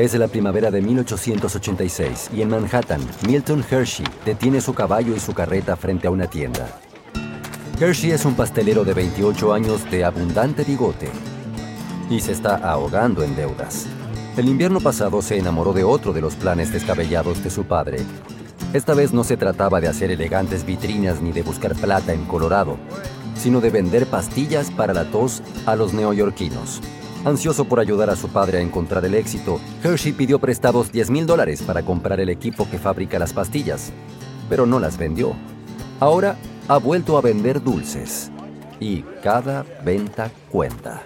Es la primavera de 1886 y en Manhattan, Milton Hershey detiene su caballo y su carreta frente a una tienda. Hershey es un pastelero de 28 años de abundante bigote y se está ahogando en deudas. El invierno pasado se enamoró de otro de los planes descabellados de su padre. Esta vez no se trataba de hacer elegantes vitrinas ni de buscar plata en Colorado, sino de vender pastillas para la tos a los neoyorquinos. Ansioso por ayudar a su padre a encontrar el éxito, Hershey pidió prestados 10 mil dólares para comprar el equipo que fabrica las pastillas, pero no las vendió. Ahora ha vuelto a vender dulces y cada venta cuenta.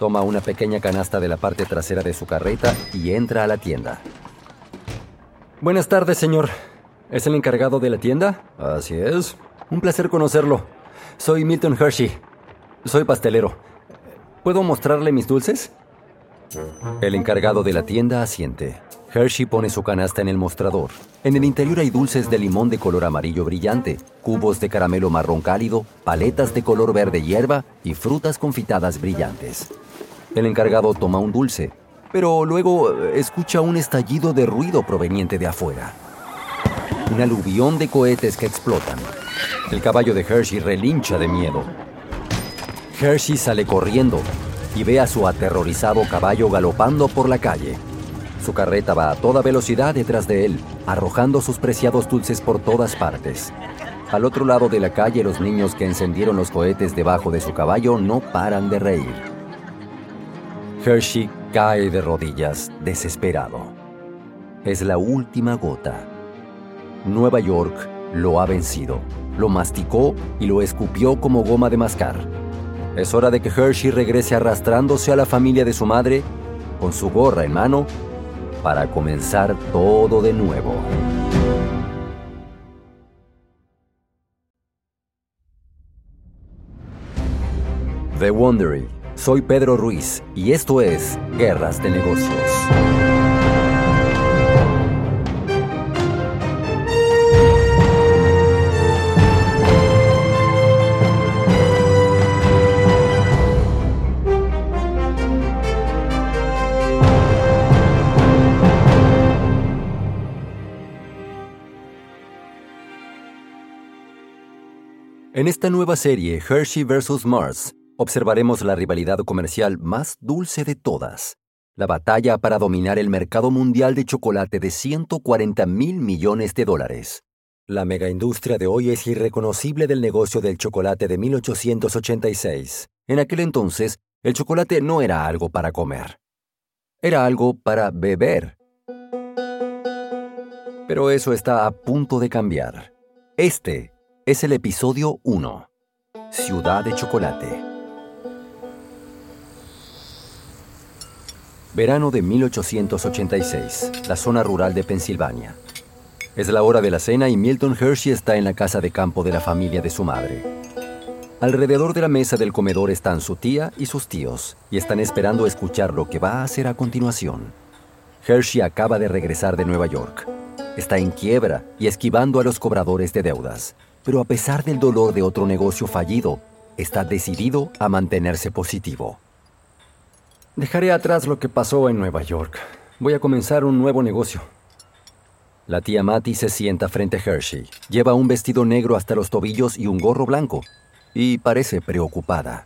Toma una pequeña canasta de la parte trasera de su carreta y entra a la tienda. Buenas tardes, señor. ¿Es el encargado de la tienda? Así es. Un placer conocerlo. Soy Milton Hershey. Soy pastelero. ¿Puedo mostrarle mis dulces? El encargado de la tienda asiente. Hershey pone su canasta en el mostrador. En el interior hay dulces de limón de color amarillo brillante, cubos de caramelo marrón cálido, paletas de color verde hierba y frutas confitadas brillantes. El encargado toma un dulce, pero luego eh, escucha un estallido de ruido proveniente de afuera. Un aluvión de cohetes que explotan. El caballo de Hershey relincha de miedo. Hershey sale corriendo y ve a su aterrorizado caballo galopando por la calle. Su carreta va a toda velocidad detrás de él, arrojando sus preciados dulces por todas partes. Al otro lado de la calle, los niños que encendieron los cohetes debajo de su caballo no paran de reír. Hershey cae de rodillas, desesperado. Es la última gota. Nueva York lo ha vencido, lo masticó y lo escupió como goma de mascar. Es hora de que Hershey regrese arrastrándose a la familia de su madre, con su gorra en mano, para comenzar todo de nuevo. The Wondering. Soy Pedro Ruiz y esto es Guerras de Negocios. En esta nueva serie, Hershey vs. Mars, observaremos la rivalidad comercial más dulce de todas, la batalla para dominar el mercado mundial de chocolate de 140 mil millones de dólares. La megaindustria de hoy es irreconocible del negocio del chocolate de 1886. En aquel entonces, el chocolate no era algo para comer. Era algo para beber. Pero eso está a punto de cambiar. Este es el episodio 1. Ciudad de Chocolate. Verano de 1886, la zona rural de Pensilvania. Es la hora de la cena y Milton Hershey está en la casa de campo de la familia de su madre. Alrededor de la mesa del comedor están su tía y sus tíos, y están esperando escuchar lo que va a hacer a continuación. Hershey acaba de regresar de Nueva York. Está en quiebra y esquivando a los cobradores de deudas pero a pesar del dolor de otro negocio fallido, está decidido a mantenerse positivo. Dejaré atrás lo que pasó en Nueva York. Voy a comenzar un nuevo negocio. La tía Matty se sienta frente a Hershey. Lleva un vestido negro hasta los tobillos y un gorro blanco, y parece preocupada.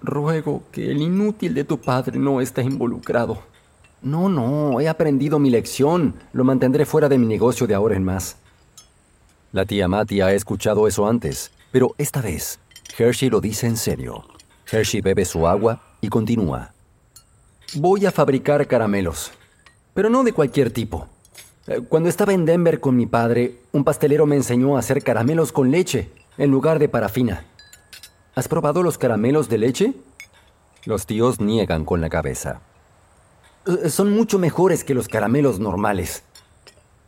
Ruego que el inútil de tu padre no esté involucrado. No, no, he aprendido mi lección. Lo mantendré fuera de mi negocio de ahora en más. La tía Matty ha escuchado eso antes, pero esta vez, Hershey lo dice en serio. Hershey bebe su agua y continúa. Voy a fabricar caramelos, pero no de cualquier tipo. Eh, cuando estaba en Denver con mi padre, un pastelero me enseñó a hacer caramelos con leche en lugar de parafina. ¿Has probado los caramelos de leche? Los tíos niegan con la cabeza. Eh, son mucho mejores que los caramelos normales.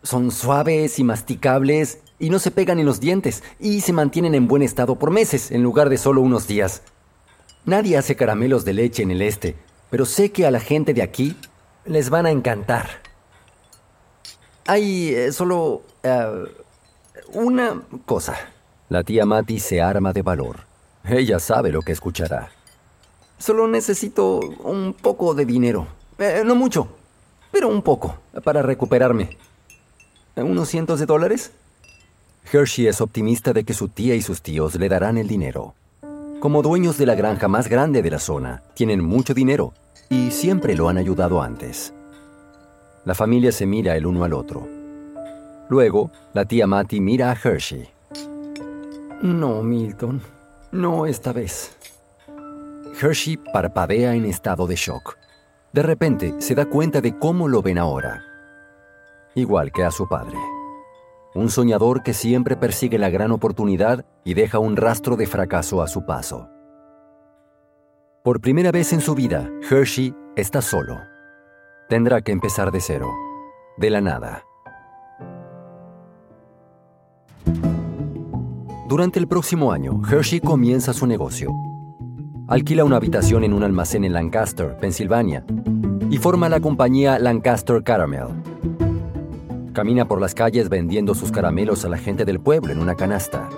Son suaves y masticables y no se pegan en los dientes y se mantienen en buen estado por meses en lugar de solo unos días. Nadie hace caramelos de leche en el este, pero sé que a la gente de aquí les van a encantar. Hay eh, solo eh, una cosa. La tía Matty se arma de valor. Ella sabe lo que escuchará. Solo necesito un poco de dinero. Eh, no mucho, pero un poco, para recuperarme. ¿Unos cientos de dólares? Hershey es optimista de que su tía y sus tíos le darán el dinero. Como dueños de la granja más grande de la zona, tienen mucho dinero y siempre lo han ayudado antes. La familia se mira el uno al otro. Luego, la tía Matty mira a Hershey. No, Milton, no esta vez. Hershey parpadea en estado de shock. De repente se da cuenta de cómo lo ven ahora. Igual que a su padre. Un soñador que siempre persigue la gran oportunidad y deja un rastro de fracaso a su paso. Por primera vez en su vida, Hershey está solo. Tendrá que empezar de cero, de la nada. Durante el próximo año, Hershey comienza su negocio. Alquila una habitación en un almacén en Lancaster, Pensilvania, y forma la compañía Lancaster Caramel. Camina por las calles vendiendo sus caramelos a la gente del pueblo en una canasta.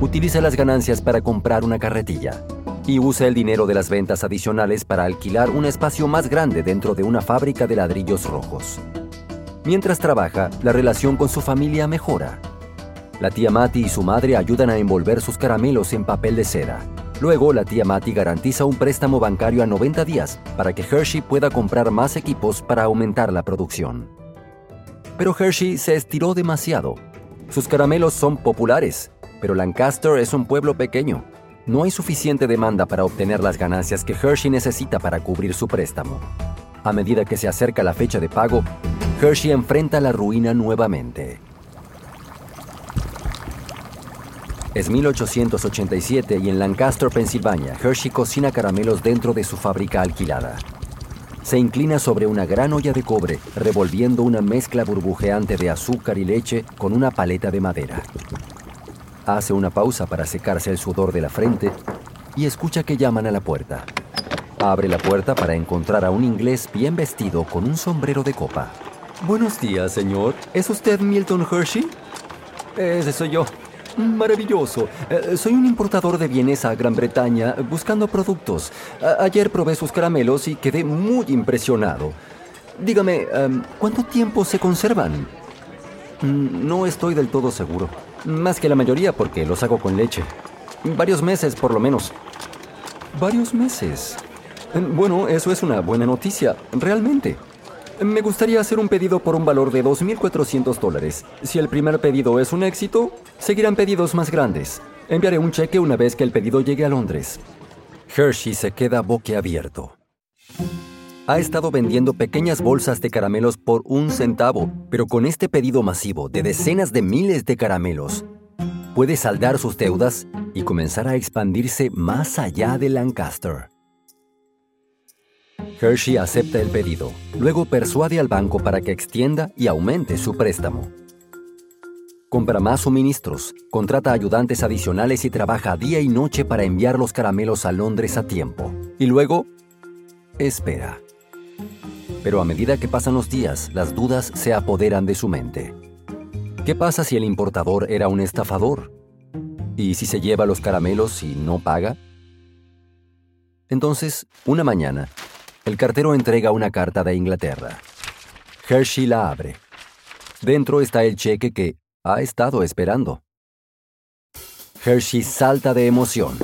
Utiliza las ganancias para comprar una carretilla y usa el dinero de las ventas adicionales para alquilar un espacio más grande dentro de una fábrica de ladrillos rojos. Mientras trabaja, la relación con su familia mejora. La tía Matty y su madre ayudan a envolver sus caramelos en papel de seda. Luego, la tía Matty garantiza un préstamo bancario a 90 días para que Hershey pueda comprar más equipos para aumentar la producción. Pero Hershey se estiró demasiado. Sus caramelos son populares, pero Lancaster es un pueblo pequeño. No hay suficiente demanda para obtener las ganancias que Hershey necesita para cubrir su préstamo. A medida que se acerca la fecha de pago, Hershey enfrenta la ruina nuevamente. Es 1887 y en Lancaster, Pensilvania, Hershey cocina caramelos dentro de su fábrica alquilada se inclina sobre una gran olla de cobre, revolviendo una mezcla burbujeante de azúcar y leche con una paleta de madera. Hace una pausa para secarse el sudor de la frente y escucha que llaman a la puerta. Abre la puerta para encontrar a un inglés bien vestido con un sombrero de copa. Buenos días, señor. ¿Es usted Milton Hershey? Ese soy yo. Maravilloso. Eh, soy un importador de bienes a Gran Bretaña buscando productos. ayer probé sus caramelos y quedé muy impresionado. Dígame, em, ¿cuánto tiempo se conservan? Mm, no estoy del todo seguro. Más que la mayoría porque los hago con leche. Varios meses por lo menos. Varios meses. Em, bueno, eso es una buena noticia, realmente. Me gustaría hacer un pedido por un valor de 2.400 dólares. Si el primer pedido es un éxito, seguirán pedidos más grandes. Enviaré un cheque una vez que el pedido llegue a Londres. Hershey se queda boquiabierto. Ha estado vendiendo pequeñas bolsas de caramelos por un centavo, pero con este pedido masivo de decenas de miles de caramelos, puede saldar sus deudas y comenzar a expandirse más allá de Lancaster. Hershey acepta el pedido, luego persuade al banco para que extienda y aumente su préstamo. Compra más suministros, contrata ayudantes adicionales y trabaja día y noche para enviar los caramelos a Londres a tiempo. Y luego, espera. Pero a medida que pasan los días, las dudas se apoderan de su mente. ¿Qué pasa si el importador era un estafador? ¿Y si se lleva los caramelos y no paga? Entonces, una mañana, el cartero entrega una carta de Inglaterra. Hershey la abre. Dentro está el cheque que ha estado esperando. Hershey salta de emoción.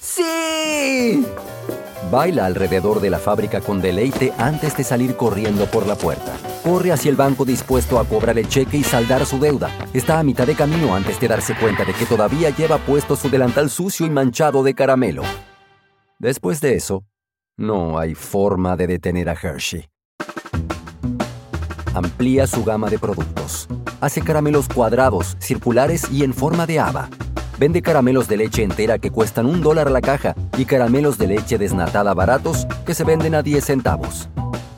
¡Sí! Baila alrededor de la fábrica con deleite antes de salir corriendo por la puerta. Corre hacia el banco dispuesto a cobrar el cheque y saldar su deuda. Está a mitad de camino antes de darse cuenta de que todavía lleva puesto su delantal sucio y manchado de caramelo. Después de eso, no hay forma de detener a Hershey. Amplía su gama de productos. Hace caramelos cuadrados, circulares y en forma de haba. Vende caramelos de leche entera que cuestan un dólar la caja y caramelos de leche desnatada baratos que se venden a 10 centavos.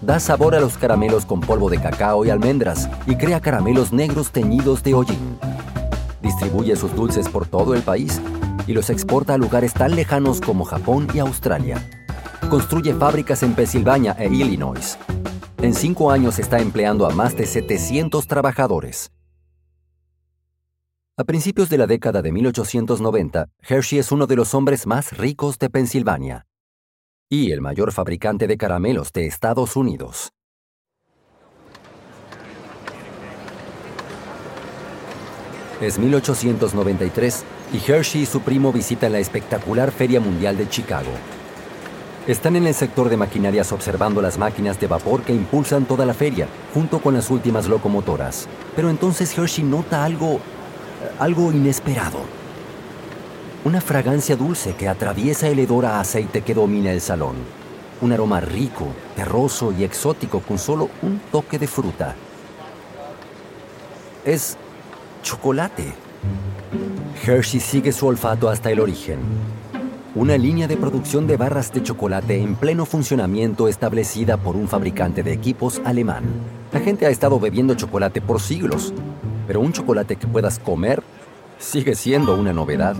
Da sabor a los caramelos con polvo de cacao y almendras y crea caramelos negros teñidos de hollín. Distribuye sus dulces por todo el país y los exporta a lugares tan lejanos como Japón y Australia construye fábricas en Pensilvania e Illinois. En cinco años está empleando a más de 700 trabajadores. A principios de la década de 1890, Hershey es uno de los hombres más ricos de Pensilvania. y el mayor fabricante de caramelos de Estados Unidos. Es 1893 y Hershey y su primo visitan la espectacular Feria Mundial de Chicago. Están en el sector de maquinarias observando las máquinas de vapor que impulsan toda la feria, junto con las últimas locomotoras. Pero entonces Hershey nota algo... algo inesperado. Una fragancia dulce que atraviesa el hedor a aceite que domina el salón. Un aroma rico, terroso y exótico con solo un toque de fruta. Es chocolate. Hershey sigue su olfato hasta el origen. Una línea de producción de barras de chocolate en pleno funcionamiento establecida por un fabricante de equipos alemán. La gente ha estado bebiendo chocolate por siglos, pero un chocolate que puedas comer sigue siendo una novedad.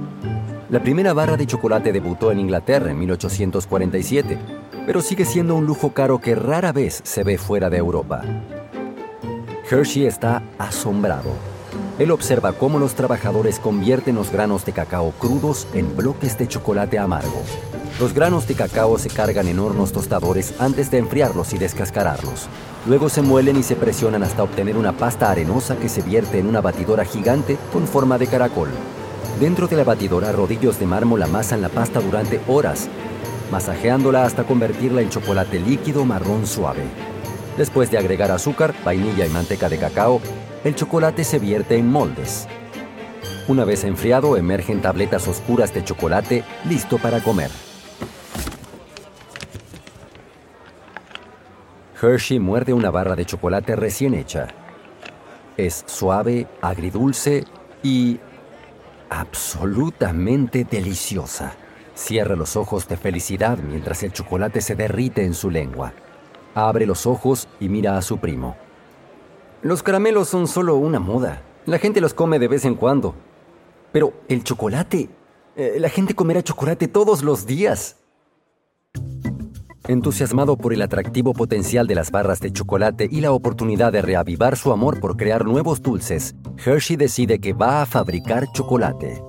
La primera barra de chocolate debutó en Inglaterra en 1847, pero sigue siendo un lujo caro que rara vez se ve fuera de Europa. Hershey está asombrado. Él observa cómo los trabajadores convierten los granos de cacao crudos en bloques de chocolate amargo. Los granos de cacao se cargan en hornos tostadores antes de enfriarlos y descascararlos. Luego se muelen y se presionan hasta obtener una pasta arenosa que se vierte en una batidora gigante con forma de caracol. Dentro de la batidora, rodillos de mármol amasan la pasta durante horas, masajeándola hasta convertirla en chocolate líquido marrón suave. Después de agregar azúcar, vainilla y manteca de cacao, el chocolate se vierte en moldes. Una vez enfriado, emergen tabletas oscuras de chocolate listo para comer. Hershey muerde una barra de chocolate recién hecha. Es suave, agridulce y absolutamente deliciosa. Cierra los ojos de felicidad mientras el chocolate se derrite en su lengua. Abre los ojos y mira a su primo. Los caramelos son solo una moda. La gente los come de vez en cuando. Pero el chocolate... Eh, la gente comerá chocolate todos los días. Entusiasmado por el atractivo potencial de las barras de chocolate y la oportunidad de reavivar su amor por crear nuevos dulces, Hershey decide que va a fabricar chocolate.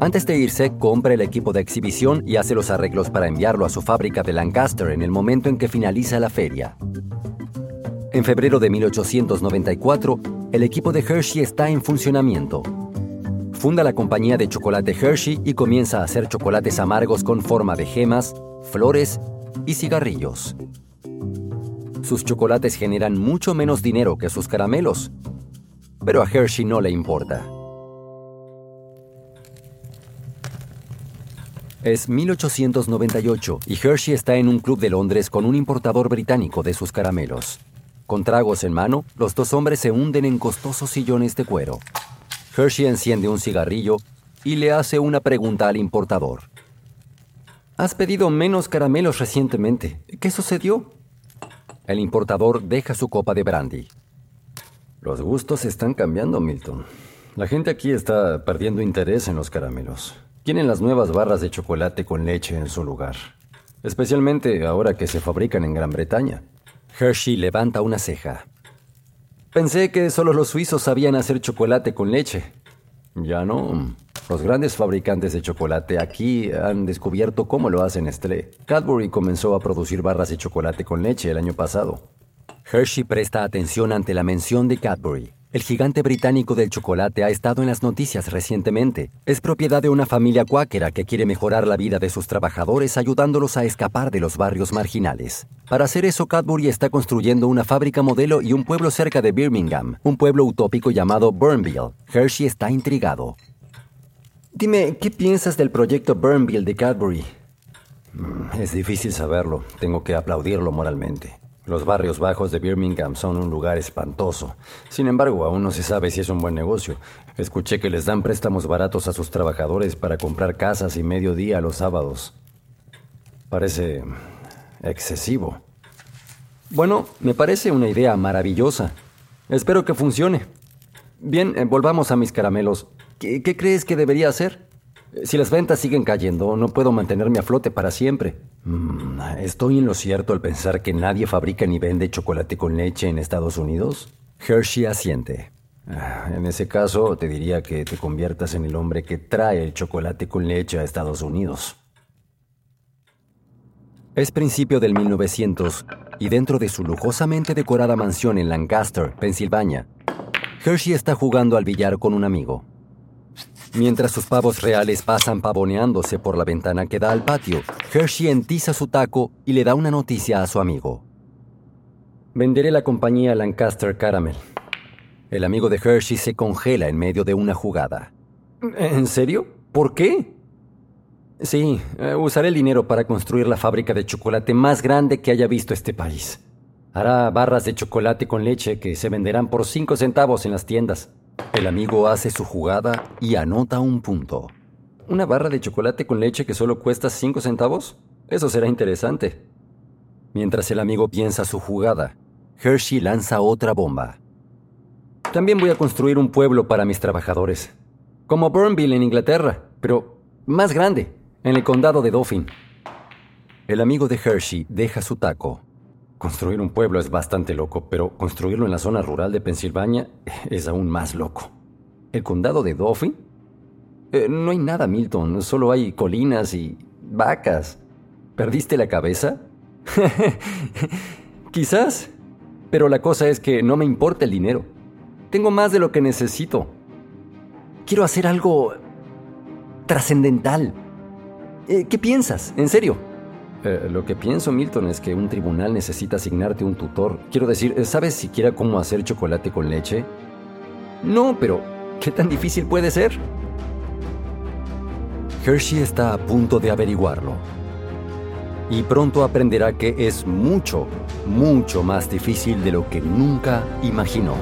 Antes de irse, compra el equipo de exhibición y hace los arreglos para enviarlo a su fábrica de Lancaster en el momento en que finaliza la feria. En febrero de 1894, el equipo de Hershey está en funcionamiento. Funda la compañía de chocolate Hershey y comienza a hacer chocolates amargos con forma de gemas, flores y cigarrillos. Sus chocolates generan mucho menos dinero que sus caramelos, pero a Hershey no le importa. Es 1898 y Hershey está en un club de Londres con un importador británico de sus caramelos. Con tragos en mano, los dos hombres se hunden en costosos sillones de cuero. Hershey enciende un cigarrillo y le hace una pregunta al importador. Has pedido menos caramelos recientemente. ¿Qué sucedió? El importador deja su copa de brandy. Los gustos están cambiando, Milton. La gente aquí está perdiendo interés en los caramelos. Quieren las nuevas barras de chocolate con leche en su lugar. Especialmente ahora que se fabrican en Gran Bretaña. Hershey levanta una ceja. Pensé que solo los suizos sabían hacer chocolate con leche. Ya no. Los grandes fabricantes de chocolate aquí han descubierto cómo lo hacen Nestlé. Cadbury comenzó a producir barras de chocolate con leche el año pasado. Hershey presta atención ante la mención de Cadbury. El gigante británico del chocolate ha estado en las noticias recientemente. Es propiedad de una familia cuáquera que quiere mejorar la vida de sus trabajadores ayudándolos a escapar de los barrios marginales. Para hacer eso, Cadbury está construyendo una fábrica modelo y un pueblo cerca de Birmingham, un pueblo utópico llamado Burnville. Hershey está intrigado. Dime, ¿qué piensas del proyecto Burnville de Cadbury? Mm, es difícil saberlo. Tengo que aplaudirlo moralmente. Los barrios bajos de Birmingham son un lugar espantoso. Sin embargo, aún no se sabe si es un buen negocio. Escuché que les dan préstamos baratos a sus trabajadores para comprar casas y mediodía los sábados. Parece excesivo. Bueno, me parece una idea maravillosa. Espero que funcione. Bien, eh, volvamos a mis caramelos. ¿Qué, qué crees que debería hacer? Si las ventas siguen cayendo, no puedo mantenerme a flote para siempre. Mm, ¿Estoy en lo cierto al pensar que nadie fabrica ni vende chocolate con leche en Estados Unidos? Hershey asiente. Ah, en ese caso, te diría que te conviertas en el hombre que trae el chocolate con leche a Estados Unidos. Es principio del 1900 y dentro de su lujosamente decorada mansión en Lancaster, Pensilvania, Hershey está jugando al billar con un amigo. Mientras sus pavos reales pasan pavoneándose por la ventana que da al patio, Hershey entiza su taco y le da una noticia a su amigo. Venderé la compañía Lancaster Caramel. El amigo de Hershey se congela en medio de una jugada. ¿En serio? ¿Por qué? Sí, eh, usaré el dinero para construir la fábrica de chocolate más grande que haya visto este país. Hará barras de chocolate con leche que se venderán por 5 centavos en las tiendas. El amigo hace su jugada y anota un punto. ¿Una barra de chocolate con leche que solo cuesta 5 centavos? Eso será interesante. Mientras el amigo piensa su jugada, Hershey lanza otra bomba. También voy a construir un pueblo para mis trabajadores. Como Burnville en Inglaterra, pero más grande en el condado de Dauphin. El amigo de Hershey deja su taco. Construir un pueblo es bastante loco, pero construirlo en la zona rural de Pensilvania es aún más loco. ¿El condado de Dauphin? Eh, no hay nada, Milton, solo hay colinas y vacas. ¿Perdiste la cabeza? Quizás, pero la cosa es que no me importa el dinero. Tengo más de lo que necesito. Quiero hacer algo trascendental. Eh, ¿Qué piensas? ¿En serio? Eh, lo que pienso, Milton, es que un tribunal necesita asignarte un tutor. Quiero decir, ¿sabes siquiera cómo hacer chocolate con leche? No, pero ¿qué tan difícil puede ser? Hershey está a punto de averiguarlo. Y pronto aprenderá que es mucho, mucho más difícil de lo que nunca imaginó.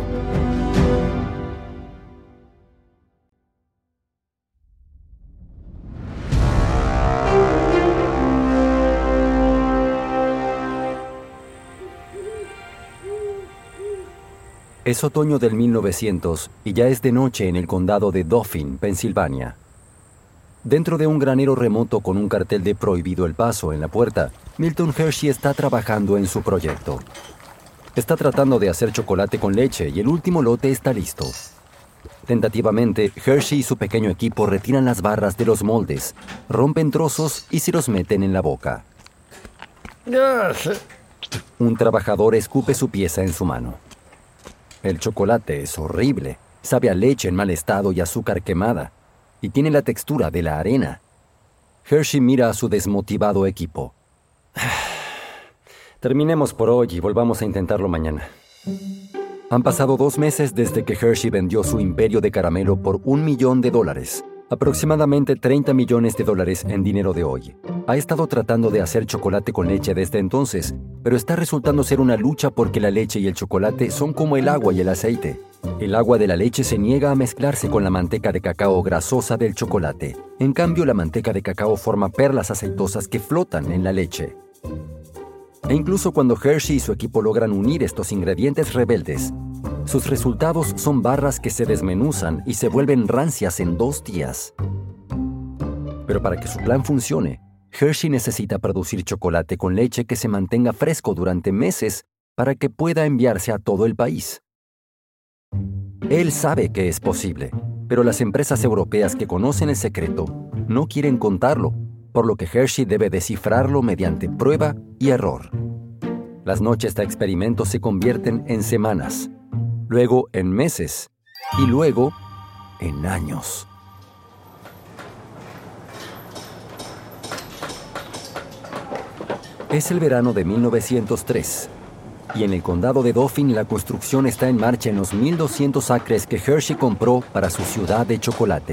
Es otoño del 1900 y ya es de noche en el condado de Dauphin, Pensilvania. Dentro de un granero remoto con un cartel de prohibido el paso en la puerta, Milton Hershey está trabajando en su proyecto. Está tratando de hacer chocolate con leche y el último lote está listo. Tentativamente, Hershey y su pequeño equipo retiran las barras de los moldes, rompen trozos y se los meten en la boca. Un trabajador escupe su pieza en su mano. El chocolate es horrible. Sabe a leche en mal estado y azúcar quemada. Y tiene la textura de la arena. Hershey mira a su desmotivado equipo. Terminemos por hoy y volvamos a intentarlo mañana. Han pasado dos meses desde que Hershey vendió su imperio de caramelo por un millón de dólares aproximadamente 30 millones de dólares en dinero de hoy. Ha estado tratando de hacer chocolate con leche desde entonces, pero está resultando ser una lucha porque la leche y el chocolate son como el agua y el aceite. El agua de la leche se niega a mezclarse con la manteca de cacao grasosa del chocolate. En cambio, la manteca de cacao forma perlas aceitosas que flotan en la leche. E incluso cuando Hershey y su equipo logran unir estos ingredientes rebeldes, sus resultados son barras que se desmenuzan y se vuelven rancias en dos días. Pero para que su plan funcione, Hershey necesita producir chocolate con leche que se mantenga fresco durante meses para que pueda enviarse a todo el país. Él sabe que es posible, pero las empresas europeas que conocen el secreto no quieren contarlo, por lo que Hershey debe descifrarlo mediante prueba y error. Las noches de experimento se convierten en semanas, luego en meses y luego en años. Es el verano de 1903 y en el condado de Dauphin la construcción está en marcha en los 1.200 acres que Hershey compró para su ciudad de chocolate.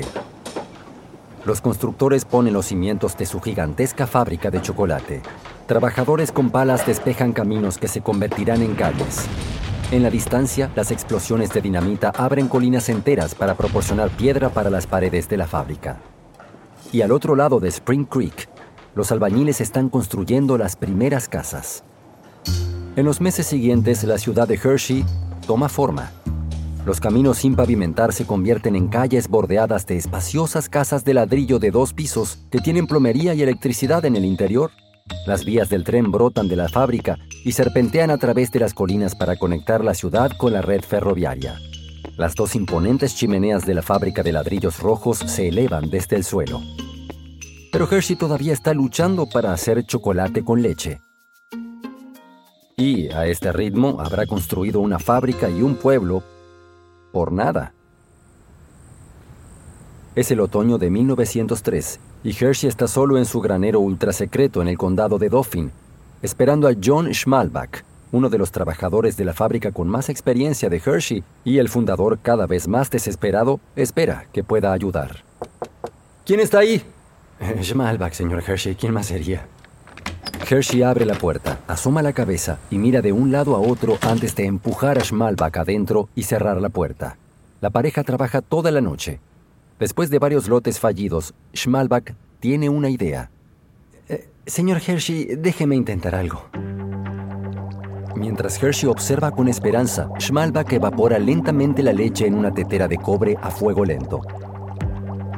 Los constructores ponen los cimientos de su gigantesca fábrica de chocolate. Trabajadores con palas despejan caminos que se convertirán en calles. En la distancia, las explosiones de dinamita abren colinas enteras para proporcionar piedra para las paredes de la fábrica. Y al otro lado de Spring Creek, los albañiles están construyendo las primeras casas. En los meses siguientes, la ciudad de Hershey toma forma. Los caminos sin pavimentar se convierten en calles bordeadas de espaciosas casas de ladrillo de dos pisos que tienen plomería y electricidad en el interior. Las vías del tren brotan de la fábrica y serpentean a través de las colinas para conectar la ciudad con la red ferroviaria. Las dos imponentes chimeneas de la fábrica de ladrillos rojos se elevan desde el suelo. Pero Hershey todavía está luchando para hacer chocolate con leche. Y a este ritmo habrá construido una fábrica y un pueblo por nada. Es el otoño de 1903 y Hershey está solo en su granero ultrasecreto en el condado de Dauphin, esperando a John Schmalbach, uno de los trabajadores de la fábrica con más experiencia de Hershey y el fundador cada vez más desesperado, espera que pueda ayudar. ¿Quién está ahí? Schmalbach, señor Hershey. ¿Quién más sería? Hershey abre la puerta, asoma la cabeza y mira de un lado a otro antes de empujar a Schmalbach adentro y cerrar la puerta. La pareja trabaja toda la noche. Después de varios lotes fallidos, Schmalbach tiene una idea. Eh, señor Hershey, déjeme intentar algo. Mientras Hershey observa con esperanza, Schmalbach evapora lentamente la leche en una tetera de cobre a fuego lento.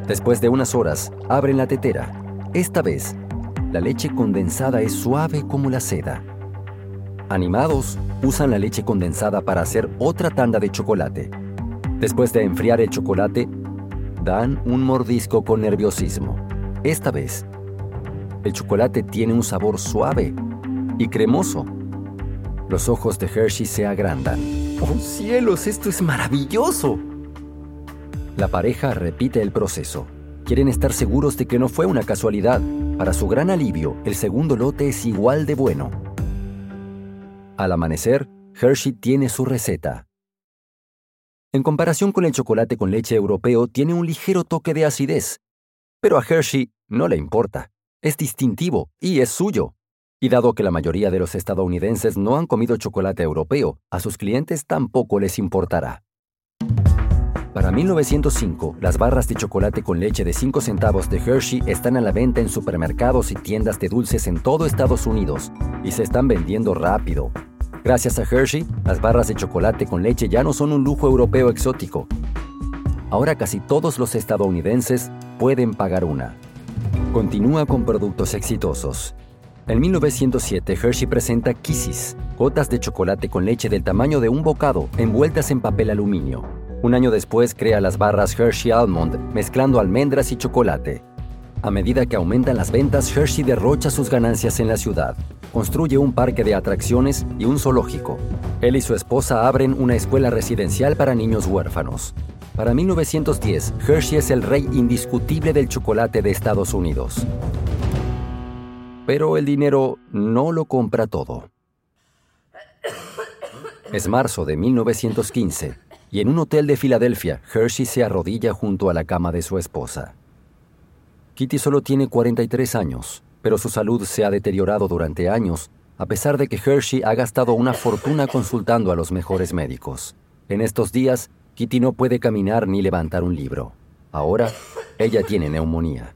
Después de unas horas, abren la tetera. Esta vez, la leche condensada es suave como la seda. Animados, usan la leche condensada para hacer otra tanda de chocolate. Después de enfriar el chocolate, dan un mordisco con nerviosismo. Esta vez, el chocolate tiene un sabor suave y cremoso. Los ojos de Hershey se agrandan. ¡Oh cielos, esto es maravilloso! La pareja repite el proceso. Quieren estar seguros de que no fue una casualidad. Para su gran alivio, el segundo lote es igual de bueno. Al amanecer, Hershey tiene su receta. En comparación con el chocolate con leche europeo, tiene un ligero toque de acidez. Pero a Hershey no le importa. Es distintivo y es suyo. Y dado que la mayoría de los estadounidenses no han comido chocolate europeo, a sus clientes tampoco les importará. Para 1905, las barras de chocolate con leche de 5 centavos de Hershey están a la venta en supermercados y tiendas de dulces en todo Estados Unidos y se están vendiendo rápido. Gracias a Hershey, las barras de chocolate con leche ya no son un lujo europeo exótico. Ahora casi todos los estadounidenses pueden pagar una. Continúa con productos exitosos en 1907, Hershey presenta Kisses, gotas de chocolate con leche del tamaño de un bocado envueltas en papel aluminio. Un año después crea las barras Hershey Almond, mezclando almendras y chocolate. A medida que aumentan las ventas, Hershey derrocha sus ganancias en la ciudad. Construye un parque de atracciones y un zoológico. Él y su esposa abren una escuela residencial para niños huérfanos. Para 1910, Hershey es el rey indiscutible del chocolate de Estados Unidos. Pero el dinero no lo compra todo. Es marzo de 1915 y en un hotel de Filadelfia, Hershey se arrodilla junto a la cama de su esposa. Kitty solo tiene 43 años, pero su salud se ha deteriorado durante años, a pesar de que Hershey ha gastado una fortuna consultando a los mejores médicos. En estos días, Kitty no puede caminar ni levantar un libro. Ahora, ella tiene neumonía.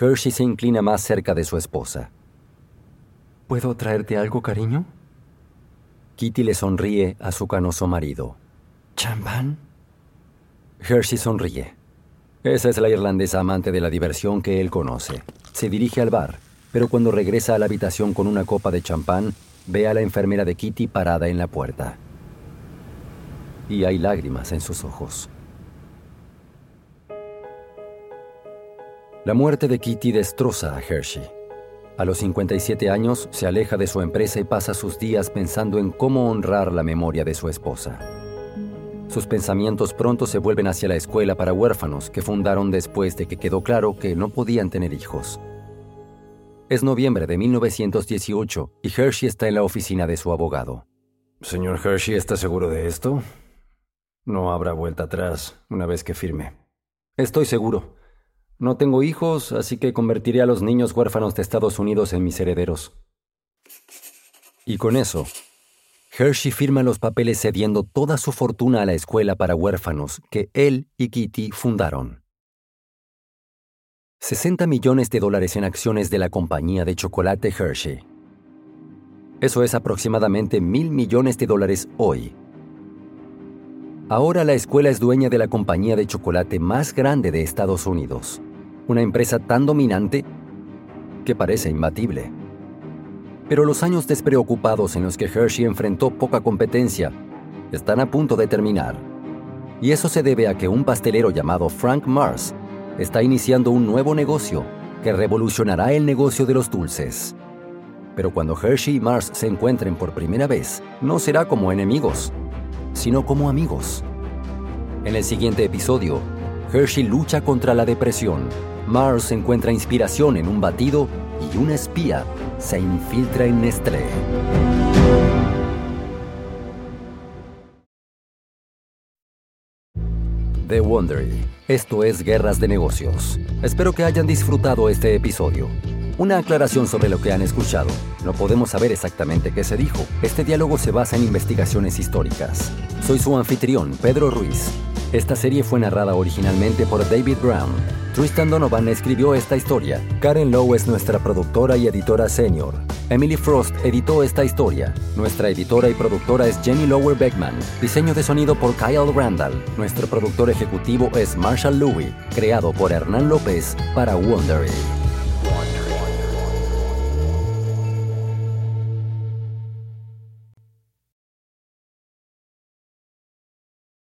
Hershey se inclina más cerca de su esposa. ¿Puedo traerte algo, cariño? Kitty le sonríe a su canoso marido. ¿Champán? Hershey sonríe. Esa es la irlandesa amante de la diversión que él conoce. Se dirige al bar, pero cuando regresa a la habitación con una copa de champán, ve a la enfermera de Kitty parada en la puerta. Y hay lágrimas en sus ojos. La muerte de Kitty destroza a Hershey. A los 57 años se aleja de su empresa y pasa sus días pensando en cómo honrar la memoria de su esposa. Sus pensamientos pronto se vuelven hacia la escuela para huérfanos que fundaron después de que quedó claro que no podían tener hijos. Es noviembre de 1918 y Hershey está en la oficina de su abogado. Señor Hershey, ¿está seguro de esto? No habrá vuelta atrás una vez que firme. Estoy seguro. No tengo hijos, así que convertiré a los niños huérfanos de Estados Unidos en mis herederos. Y con eso, Hershey firma los papeles cediendo toda su fortuna a la escuela para huérfanos que él y Kitty fundaron. 60 millones de dólares en acciones de la compañía de chocolate Hershey. Eso es aproximadamente mil millones de dólares hoy. Ahora la escuela es dueña de la compañía de chocolate más grande de Estados Unidos una empresa tan dominante que parece imbatible. Pero los años despreocupados en los que Hershey enfrentó poca competencia están a punto de terminar. Y eso se debe a que un pastelero llamado Frank Mars está iniciando un nuevo negocio, que revolucionará el negocio de los dulces. Pero cuando Hershey y Mars se encuentren por primera vez, no será como enemigos, sino como amigos. En el siguiente episodio, Hershey lucha contra la depresión, Mars encuentra inspiración en un batido y una espía se infiltra en Nestlé. The Wondery. Esto es Guerras de Negocios. Espero que hayan disfrutado este episodio. Una aclaración sobre lo que han escuchado. No podemos saber exactamente qué se dijo. Este diálogo se basa en investigaciones históricas. Soy su anfitrión, Pedro Ruiz. Esta serie fue narrada originalmente por David Brown. Tristan Donovan escribió esta historia. Karen Lowe es nuestra productora y editora senior. Emily Frost editó esta historia. Nuestra editora y productora es Jenny Lower Beckman. Diseño de sonido por Kyle Randall. Nuestro productor ejecutivo es Marshall Louie, creado por Hernán López para Wondery.